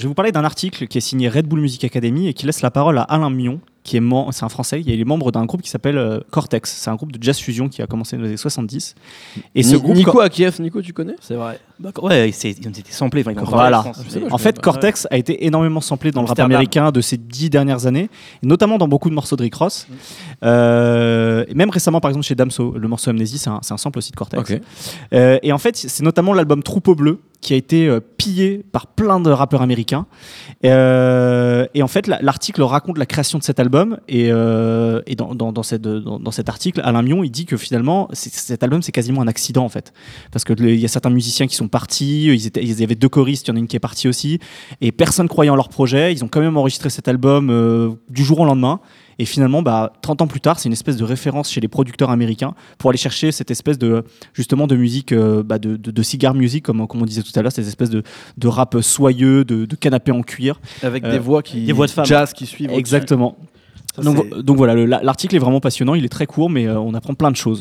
Je vais vous parler d'un article qui est signé Red Bull Music Academy et qui laisse la parole à Alain Mion, qui est c'est un français, il est membre d'un groupe qui s'appelle euh, Cortex. C'est un groupe de jazz fusion qui a commencé dans les années 70. Et ce groupe Nico à Kiev, Nico, tu connais? C'est vrai. Bah, ouais, ils ont été samplés. voilà. en fait, Cortex a été énormément samplé dans le rap américain de ces dix dernières années, notamment dans beaucoup de morceaux de Rick Ross. Mm. Euh, et même récemment, par exemple, chez Damso, le morceau Amnésie, c'est un, un, sample aussi de Cortex. Euh, et en fait, c'est notamment l'album Troupeau Bleu qui a été euh, pillé par plein de rappeurs américains. Euh, et en fait, l'article raconte la création de cet album. Et, euh, dans, dans, cet article, Alain Mion, il dit que finalement, cet album, c'est quasiment un accident, en fait. Parce qu'il y a certains musiciens qui sont partis, ils, étaient, il y avait deux choristes, il y en a une qui est partie aussi. Et personne croyait en leur projet. Ils ont quand même enregistré cet album du jour au lendemain. Et finalement, bah, 30 ans plus tard, c'est une espèce de référence chez les producteurs américains pour aller chercher cette espèce de, justement, de musique, euh, bah, de, de, cigar music, comme, comme on disait tout à l'heure, cette espèce de, de rap soyeux, de, de canapé en cuir. Avec des euh, voix qui, des voix de femmes. jazz qui suivent. Exactement. donc, donc, voilà, l'article est vraiment passionnant, il est très court, mais euh, on apprend plein de choses.